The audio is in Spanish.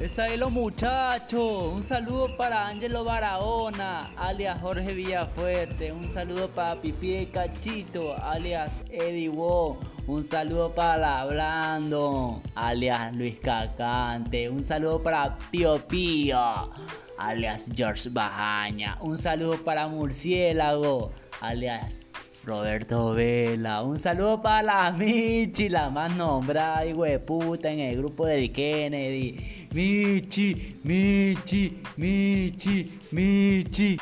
Esa es los muchachos. Un saludo para Ángelo Barahona, alias Jorge Villafuerte. Un saludo para Pipi Cachito, alias Eddie Wo. Un saludo para Blando, alias Luis Cacante. Un saludo para Pío Pío, alias George Bajaña. Un saludo para Murciélago, alias Roberto Vela. Un saludo para la Michi, la más nombrada y puta en el grupo del Kennedy. Michi, Michi, Michi, Michi.